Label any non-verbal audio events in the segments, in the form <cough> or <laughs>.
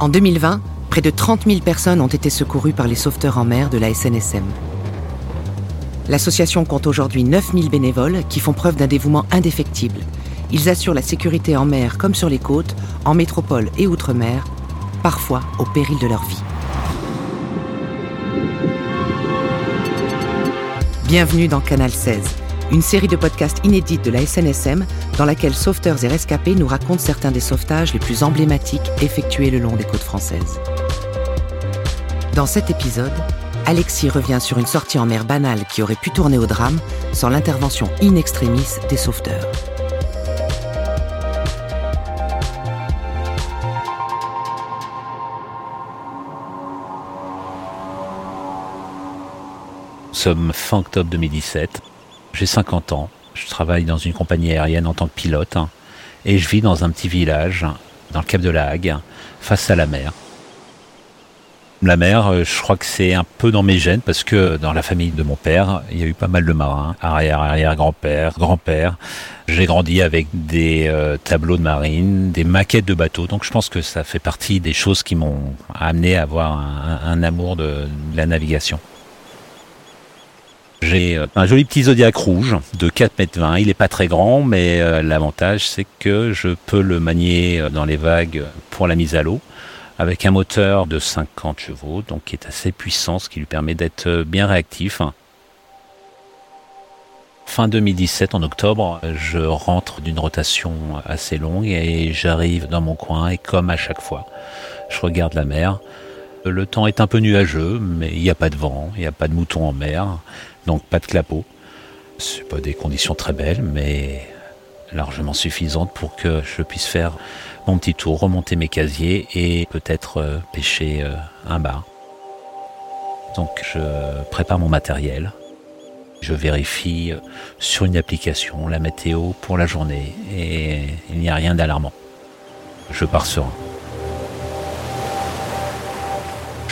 En 2020, près de 30 000 personnes ont été secourues par les sauveteurs en mer de la SNSM. L'association compte aujourd'hui 9 000 bénévoles qui font preuve d'un dévouement indéfectible. Ils assurent la sécurité en mer comme sur les côtes, en métropole et outre-mer, parfois au péril de leur vie. Bienvenue dans Canal 16, une série de podcasts inédits de la SNSM dans laquelle sauveteurs et rescapés nous racontent certains des sauvetages les plus emblématiques effectués le long des côtes françaises. Dans cet épisode, Alexis revient sur une sortie en mer banale qui aurait pu tourner au drame sans l'intervention in extremis des sauveteurs. Fin octobre 2017. J'ai 50 ans. Je travaille dans une compagnie aérienne en tant que pilote et je vis dans un petit village dans le cap de la Hague, face à la mer. La mer, euh, je crois que c'est un peu dans mes gènes parce que dans la famille de mon père, il y a eu pas mal de marins, arrière, arrière, grand-père, grand-père. J'ai grandi avec des euh, tableaux de marine, des maquettes de bateaux, donc je pense que ça fait partie des choses qui m'ont amené à avoir un, amour de la navigation. J'ai euh, un joli petit Zodiac rouge de 4 mètres 20. Il n'est pas très grand, mais euh, l'avantage c'est que je peux le manier euh, dans les vagues pour la mise à l'eau avec un moteur de 50 chevaux, donc qui est assez puissant, ce qui lui permet d'être bien réactif. Fin 2017, en octobre, je rentre d'une rotation assez longue et j'arrive dans mon coin et comme à chaque fois, je regarde la mer. Le temps est un peu nuageux, mais il n'y a pas de vent, il n'y a pas de moutons en mer donc pas de clapot. C'est pas des conditions très belles, mais largement suffisantes pour que je puisse faire mon petit tour, remonter mes casiers et peut-être euh, pêcher euh, un bar. Donc je prépare mon matériel, je vérifie euh, sur une application la météo pour la journée et il n'y a rien d'alarmant. Je pars serein.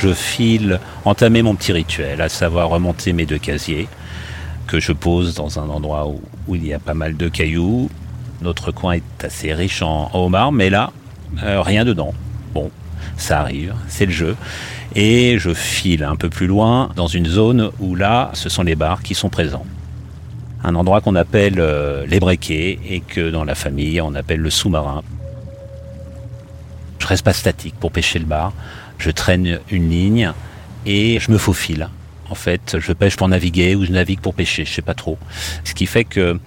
Je file entamer mon petit rituel, à savoir remonter mes deux casiers que je pose dans un endroit où, il y a pas mal de cailloux. Notre coin est assez riche en, homards, mais là, euh, rien dedans. Bon, ça arrive, c'est le jeu. Et je file un peu plus loin dans une zone où là, ce sont les bars qui sont présents. Un endroit qu'on appelle euh, les briquets et que dans la famille on appelle le sous-marin. Je reste pas statique pour pêcher le bar je traîne une ligne et je me faufile. En fait, je pêche pour naviguer ou je navigue pour pêcher, je sais pas trop. Ce qui fait que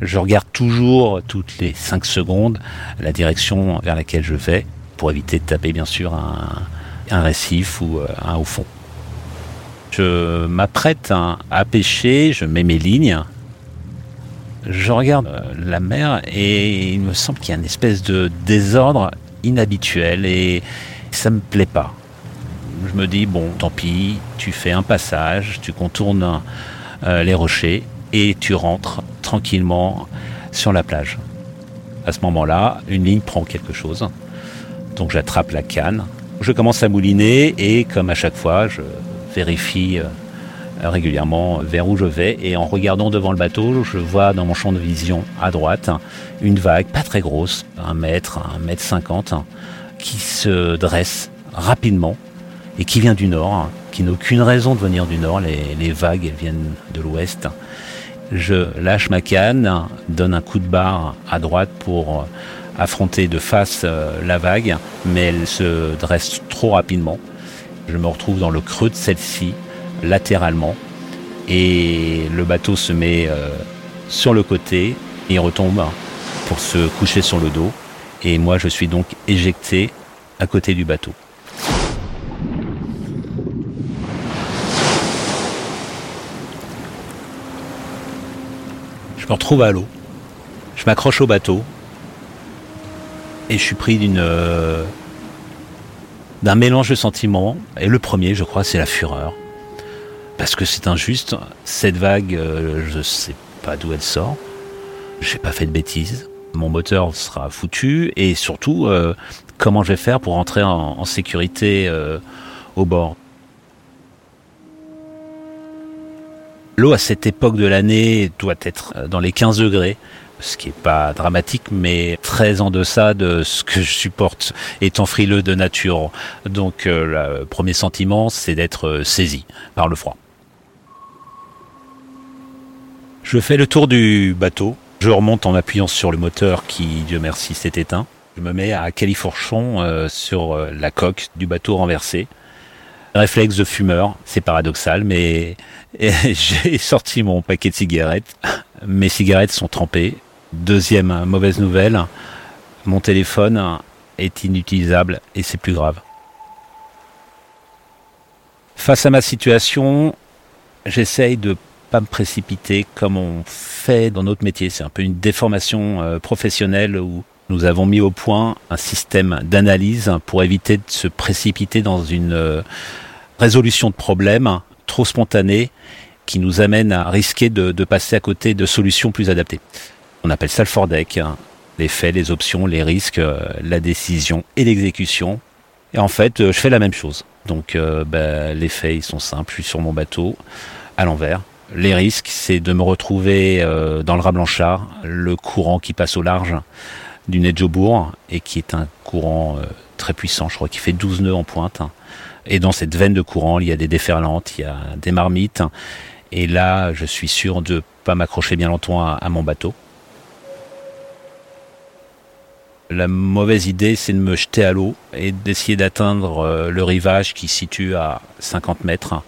je regarde toujours toutes les 5 secondes la direction vers laquelle je vais pour éviter de taper bien sûr un, récif ou euh, un haut fond. Je m'apprête à pêcher, je mets mes lignes, je regarde euh, la mer et il me semble qu'il y a une espèce de désordre inhabituel et ça me plaît pas. Je me dis, bon, tant pis, tu fais un passage, tu contournes euh, les rochers et tu rentres tranquillement sur la plage. À ce moment-là, une ligne prend quelque chose. Donc j'attrape la canne. Je commence à mouliner et comme à chaque fois, je vérifie euh, régulièrement vers où je vais et en regardant devant le bateau, je vois dans mon champ de vision à droite une vague pas très grosse, un mètre, un mètre cinquante, qui se dresse rapidement et qui vient du nord, hein, qui n'a aucune raison de venir du nord. Les, vagues, elles viennent de l'ouest. Je lâche ma canne, donne un coup de barre à droite pour euh, affronter de face euh, la vague, mais elle se dresse trop rapidement. Je me retrouve dans le creux de celle-ci, latéralement, et le bateau se met euh, sur le côté et retombe pour se coucher sur le dos. Et moi, je suis donc éjecté à côté du bateau. Je me retrouve à l'eau. Je m'accroche au bateau. Et je suis pris euh, d'un mélange de sentiments. Et le premier, je crois, c'est la fureur. Parce que c'est injuste. Cette vague, euh, je ne sais pas d'où elle sort. J'ai pas fait de bêtises mon moteur sera foutu et surtout euh, comment je vais faire pour rentrer en, sécurité euh, au bord. L'eau à cette époque de l'année doit être euh, dans les 15 degrés. ce qui est pas dramatique, mais très en deçà de ce que je supporte étant frileux de nature. Donc le premier sentiment, c'est d'être saisi par le froid. Je fais le tour du bateau. Je remonte en m'appuyant sur le moteur qui, Dieu merci, s'est éteint. Je me mets à califourchon euh, sur la coque du bateau renversé. Réflexe de fumeur, c'est paradoxal, mais <laughs> j'ai sorti mon paquet de cigarettes. Mes cigarettes sont trempées. Deuxième mauvaise nouvelle, mon téléphone est inutilisable et c'est plus grave. Face à ma situation, j'essaye de pas me précipiter comme on fait dans notre métier. C'est un peu une déformation euh, professionnelle où nous avons mis au point un système d'analyse pour éviter de se précipiter dans une euh, résolution de problèmes trop spontanée qui nous amène à risquer de, passer à côté de solutions plus adaptées. On appelle ça le Fordec, hein. les faits, les options, les risques, euh, la décision et l'exécution. Et en fait, je fais la même chose. Donc ben, les faits, ils sont simples, je suis sur mon bateau, à l'envers. Les risques, c'est de me retrouver dans le rat blanchard, le courant qui passe au large du Nedjobourg et qui est un courant très puissant, je crois qu'il fait 12 nœuds en pointe. Et dans cette veine de courant, il y a des déferlantes, il y a des marmites. Et là, je suis sûr de pas m'accrocher bien longtemps à, mon bateau. La mauvaise idée, c'est de me jeter à l'eau et d'essayer d'atteindre euh, le rivage qui se situe à 50 mètres.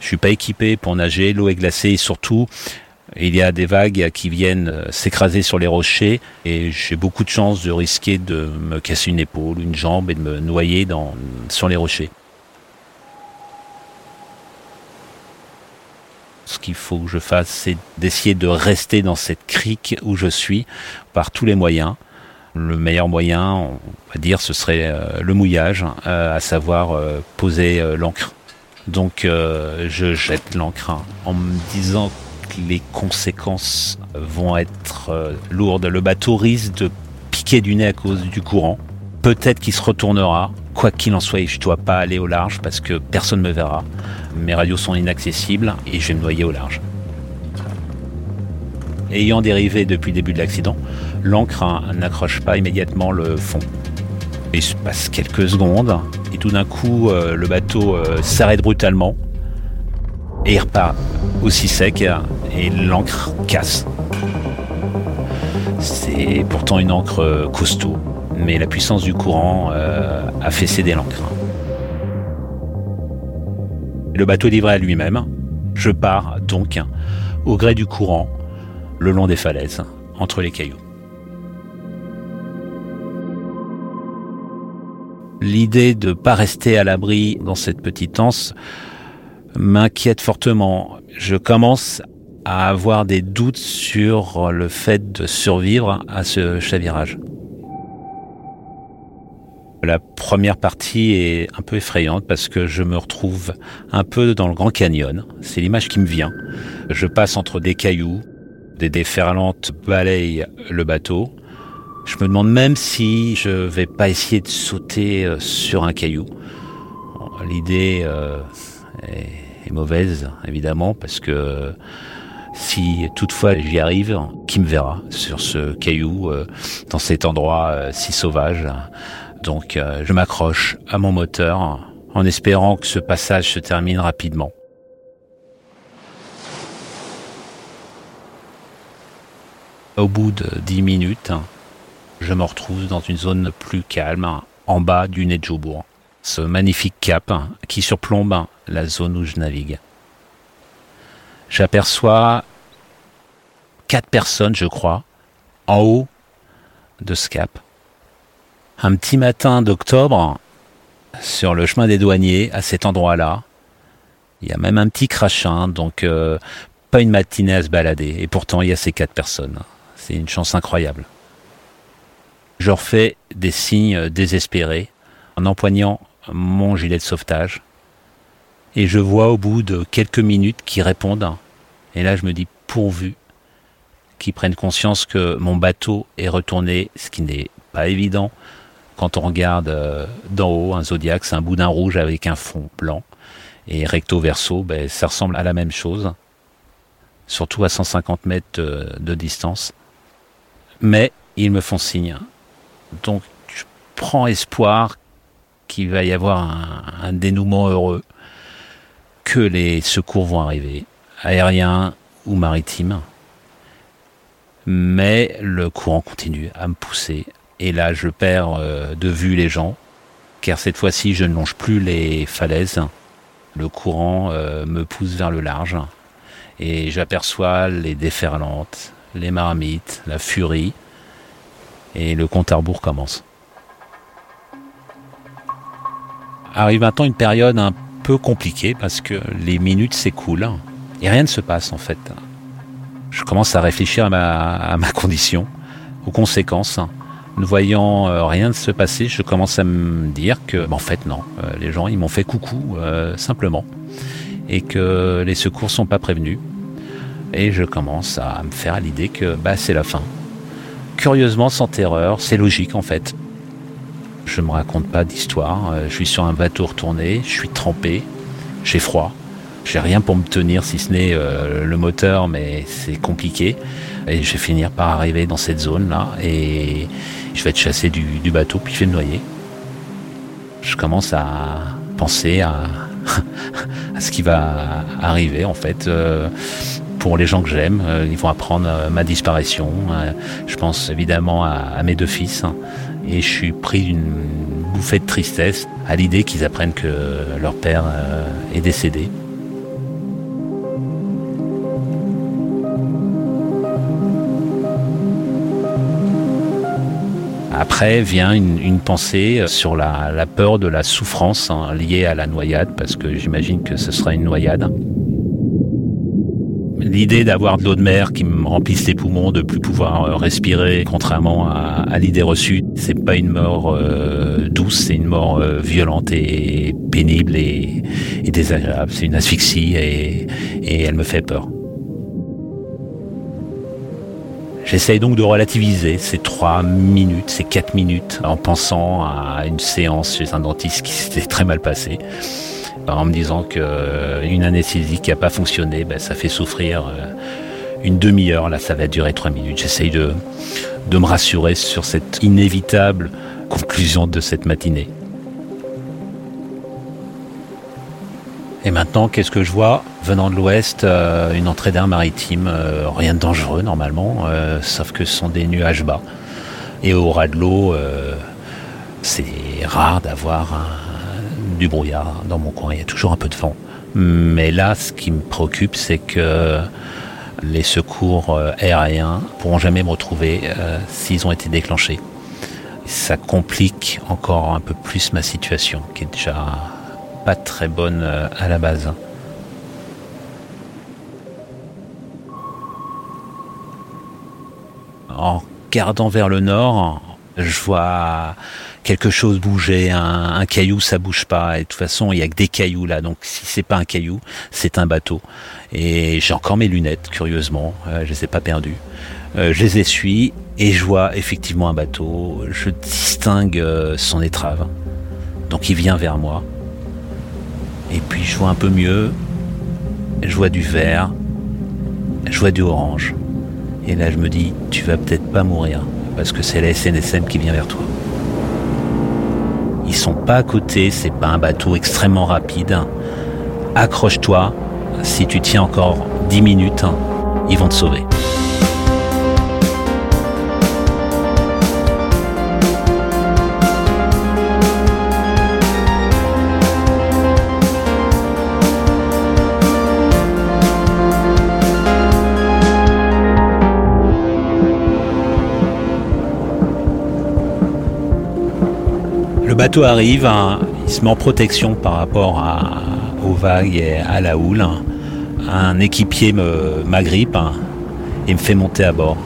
Je suis pas équipé pour nager, l'eau est glacée et surtout, il y a des vagues qui viennent euh, s'écraser sur les rochers et j'ai beaucoup de chances de risquer de me casser une épaule, une jambe et de me noyer dans, sur les rochers. ce qu'il faut que je fasse, c'est d'essayer de rester dans cette crique où je suis par tous les moyens. Le meilleur moyen, on va dire, ce serait euh, le mouillage, euh, à savoir poser l'encre. Donc je jette l'encre en me disant que les conséquences vont être lourdes. Le bateau risque de piquer du nez à cause du courant. Peut-être qu'il se retournera. Quoi qu'il en soit, je ne dois pas aller au large parce que personne ne me verra. Mes radios sont inaccessibles et je vais me noyer au large. Ayant dérivé depuis le début de l'accident, l'encre n'accroche pas immédiatement le fond. Il se passe quelques secondes et tout d'un coup, euh, le bateau euh, s'arrête brutalement et il repart aussi sec et l'encre casse. C'est pourtant une encre costaud, mais la puissance du courant euh, a fait céder l'encre. Le bateau est livré à lui-même. Je pars donc au gré du courant le long des falaises, entre les cailloux. L'idée de ne pas rester à l'abri dans cette petite anse m'inquiète fortement. Je commence à avoir des doutes sur le fait de survivre à ce chavirage. La première partie est un peu effrayante parce que je me retrouve un peu dans le Grand Canyon. C'est l'image qui me vient. Je passe entre des cailloux, des déferlantes balayent le bateau. Je me demande même si je vais pas essayer de sauter euh, sur un caillou. L'idée euh, est, mauvaise, évidemment, parce que si toutefois j'y arrive, qui me verra sur ce caillou, euh, dans cet endroit si sauvage? Donc je m'accroche à mon moteur en espérant que ce passage se termine rapidement. Au bout de dix minutes, je me retrouve dans une zone plus calme, en bas du Nedjobourg, ce magnifique cap qui surplombe la zone où je navigue. J'aperçois quatre personnes, je crois, en haut de ce cap un petit matin d'octobre, sur le chemin des douaniers, à cet endroit-là. Il y a même un petit crachin, donc euh, pas une matinée à se balader. Et pourtant, il y a ces quatre personnes. C'est une chance incroyable. Je refais des signes désespérés en empoignant mon gilet de sauvetage. Et je vois au bout de quelques minutes qu'ils répondent. Et là, je me dis pourvu qu'ils prennent conscience que mon bateau est retourné, ce qui n'est pas évident, quand on regarde euh, d'en haut, un zodiaque, c'est un boudin rouge avec un fond blanc. Et recto verso, ben, ça ressemble à la même chose, surtout à 150 mètres de, distance. Mais ils me font signe. Donc je prends espoir qu'il va y avoir un, dénouement heureux, que les secours vont arriver, aériens ou maritimes. Mais le courant continue à me pousser. Et là, je perds euh, de vue les gens, car cette fois-ci, je ne longe plus les falaises. Le courant euh, me pousse vers le large. Et j'aperçois les déferlantes, les marmites, la furie. Et le compte à rebours commence. Arrive maintenant une période un peu compliquée parce que les minutes s'écoulent et rien ne se passe en fait. Je commence à réfléchir à ma, <laughs> condition, aux conséquences. Ne voyant euh, rien se passer, je commence à me dire que, en fait, non, euh, les gens, ils m'ont fait coucou, euh, simplement, et que les secours sont pas prévenus. Et je commence à me faire l'idée que, bah, c'est la fin. Curieusement, sans terreur, c'est logique, en fait. Je me raconte pas d'histoire. Je suis sur un bateau retourné, je suis trempé, j'ai froid. J'ai rien pour me tenir si ce n'est euh, le moteur, mais c'est compliqué. Et je vais finir par arriver dans cette zone-là et je vais être chassé du, bateau puis je vais me noyer. Je commence à penser à, <laughs> à ce qui va arriver en fait. Euh, pour les gens que j'aime, euh, ils vont apprendre ma disparition. je pense évidemment à, mes deux fils et je suis pris d'une bouffée de tristesse à l'idée qu'ils apprennent que leur père est décédé. Après vient une, pensée sur la, peur de la souffrance hein, liée à la noyade, parce que j'imagine que ce sera une noyade. L'idée d'avoir de l'eau de mer qui me remplisse les poumons, de plus pouvoir euh, respirer, contrairement à, l'idée reçue, c'est pas une mort euh, douce, c'est une mort euh, violente et pénible et, désagréable. C'est une asphyxie et elle me fait peur. J'essaye donc de relativiser ces trois minutes, ces quatre minutes, en pensant à une séance chez un dentiste qui s'était très mal passée, en me disant qu'une euh, anesthésie qui n'a pas fonctionné, ben, ça fait souffrir euh, une demi-heure. Là, ça va durer trois minutes. J'essaye de, de me rassurer sur cette inévitable conclusion de cette matinée. Et maintenant, qu'est-ce que je vois Venant de l'ouest, euh, une entrée d'air maritime, rien de dangereux normalement, sauf que ce sont des nuages bas. Et au ras de l'eau, c'est rare d'avoir du brouillard dans mon coin, il y a toujours un peu de vent. Mais là, ce qui me préoccupe, c'est que les secours aériens pourront jamais me retrouver s'ils ont été déclenchés. Ça complique encore un peu plus ma situation, qui est déjà pas très bonne euh, à la base. En regardant vers le nord, je vois quelque chose bouger, un, caillou ça bouge pas. Et de toute façon il y a que des cailloux là. Donc si c'est pas un caillou c'est un bateau. Et j'ai encore mes lunettes curieusement. Euh, je les ai pas perdues. Euh, je les essuie et je vois effectivement un bateau. Je distingue son étrave. Donc il vient vers moi. Et puis je vois un peu mieux, je vois du vert, je vois du orange. Et là je me dis, tu vas peut-être pas mourir, parce que c'est la SNSM qui vient vers toi. Ils sont pas à côté, c'est pas un bateau extrêmement rapide. Accroche-toi, si tu tiens encore 10 minutes, ils vont te sauver. Bateau arrive, hein, il se met en protection par rapport aux vagues et à la houle. Un équipier m'agrippe hein, et me fait monter à bord.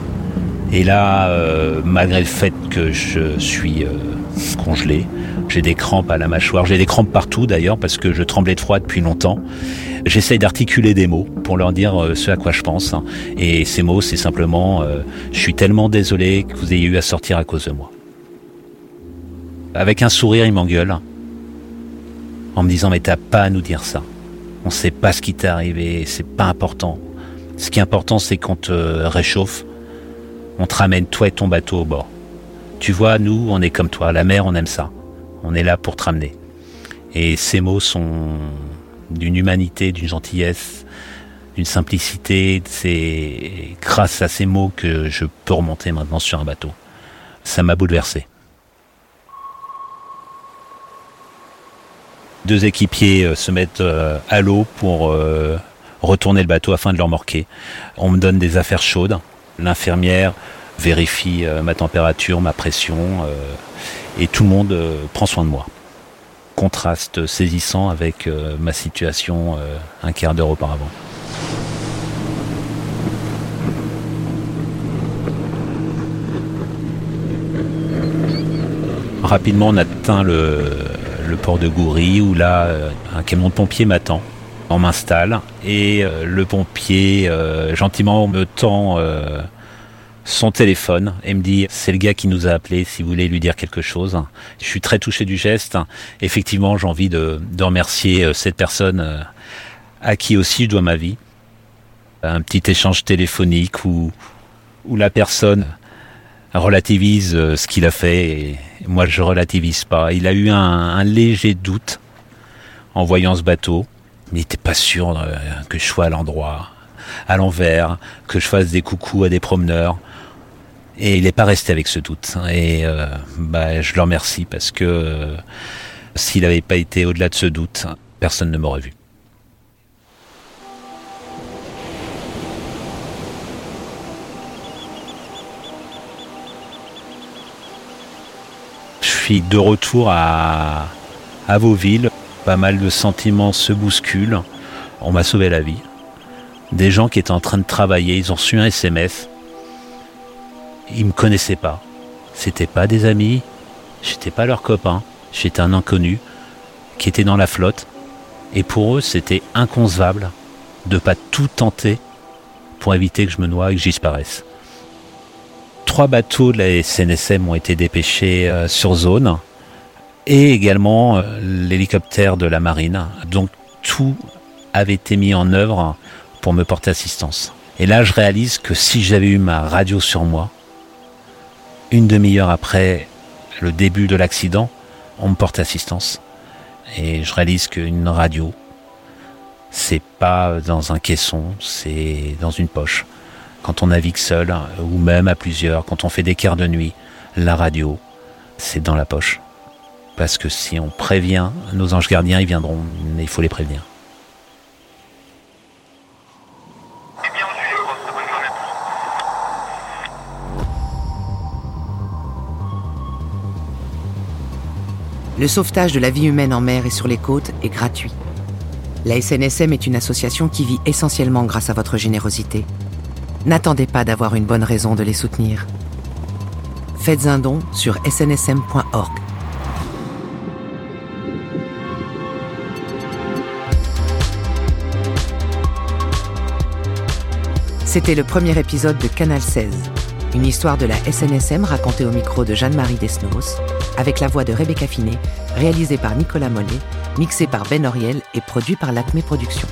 Et là, euh, malgré le fait que je suis euh, congelé, j'ai des crampes à la mâchoire, j'ai des crampes partout d'ailleurs parce que je tremblais de froid depuis longtemps. J'essaye d'articuler des mots pour leur dire euh, ce à quoi je pense. Hein. Et ces mots, c'est simplement je suis tellement désolé que vous ayez eu à sortir à cause de moi. Avec un sourire, il m'engueule en me disant mais t'as pas à nous dire ça. On sait pas ce qui t'est arrivé, c'est pas important. Ce qui est important, c'est qu'on te réchauffe, On te ramène toi et ton bateau au bord. Tu vois, nous, on est comme toi. La mer, on aime ça. On est là pour te ramener. Et ces mots sont d'une humanité, d'une gentillesse, d'une simplicité. C'est grâce à ces mots que je peux remonter maintenant sur un bateau. Ça m'a bouleversé. Deux équipiers euh, se mettent euh, à l'eau pour euh, retourner le bateau afin de le remorquer. On me donne des affaires chaudes. L'infirmière vérifie ma température, ma pression, et tout le monde prend soin de moi. Contraste saisissant avec ma situation un quart d'heure auparavant. Rapidement, on atteint le, port de Goury où là, euh, un camion de pompiers m'attend. On m'installe et euh, le pompier euh, gentiment me tend son téléphone et me dit c'est le gars qui nous a appelé si vous voulez lui dire quelque chose. Je suis très touché du geste. Effectivement, j'ai envie de, remercier cette personne à qui aussi je dois ma vie. Un petit échange téléphonique où, où la personne relativise euh, ce qu'il a fait et moi je relativise pas. Il a eu un, léger doute en voyant ce bateau, il n'était pas sûr euh, que je sois à l'endroit, à l'envers, que je fasse des coucous à des promeneurs. Et il n'est pas resté avec ce doute. Et euh, bah, je le remercie parce que s'il n'avait pas été au-delà de ce doute, personne ne m'aurait vu. De retour à, à. Pas mal de sentiments se bousculent. On m'a sauvé la vie. Des gens qui étaient en train de travailler, ils ont reçu un SMS. Ils me connaissaient pas. C'était pas des amis. J'étais pas leur copain. J'étais un inconnu qui était dans la flotte. Et pour eux, c'était inconcevable de pas tout tenter pour éviter que je me noie et que disparaisse trois bateaux de la SNSM ont été dépêchés euh, sur zone et également euh, l'hélicoptère de la marine. Donc tout avait été mis en œuvre pour me porter assistance. Et là, je réalise que si j'avais eu ma radio sur moi, une demi-heure après le début de l'accident, on me porte assistance. Et je réalise qu'une radio, c'est pas dans un caisson, c'est dans une poche quand on navigue seul ou même à plusieurs, quand on fait des quarts de nuit, la radio, c'est dans la poche. Parce que si on prévient, nos anges gardiens, ils viendront, mais il faut les prévenir. Le sauvetage de la vie humaine en mer et sur les côtes est gratuit. La SNSM est une association qui vit essentiellement grâce à votre générosité. N'attendez pas d'avoir une bonne raison de les soutenir. Faites un don sur snsm.org. C'était le premier épisode de Canal 16, une histoire de la SNSM racontée au micro de Jeanne-Marie Desnos, avec la voix de Rebecca Finet, réalisée par Nicolas Mollet, mixée par Ben Oriel et produit par l'Acme Productions.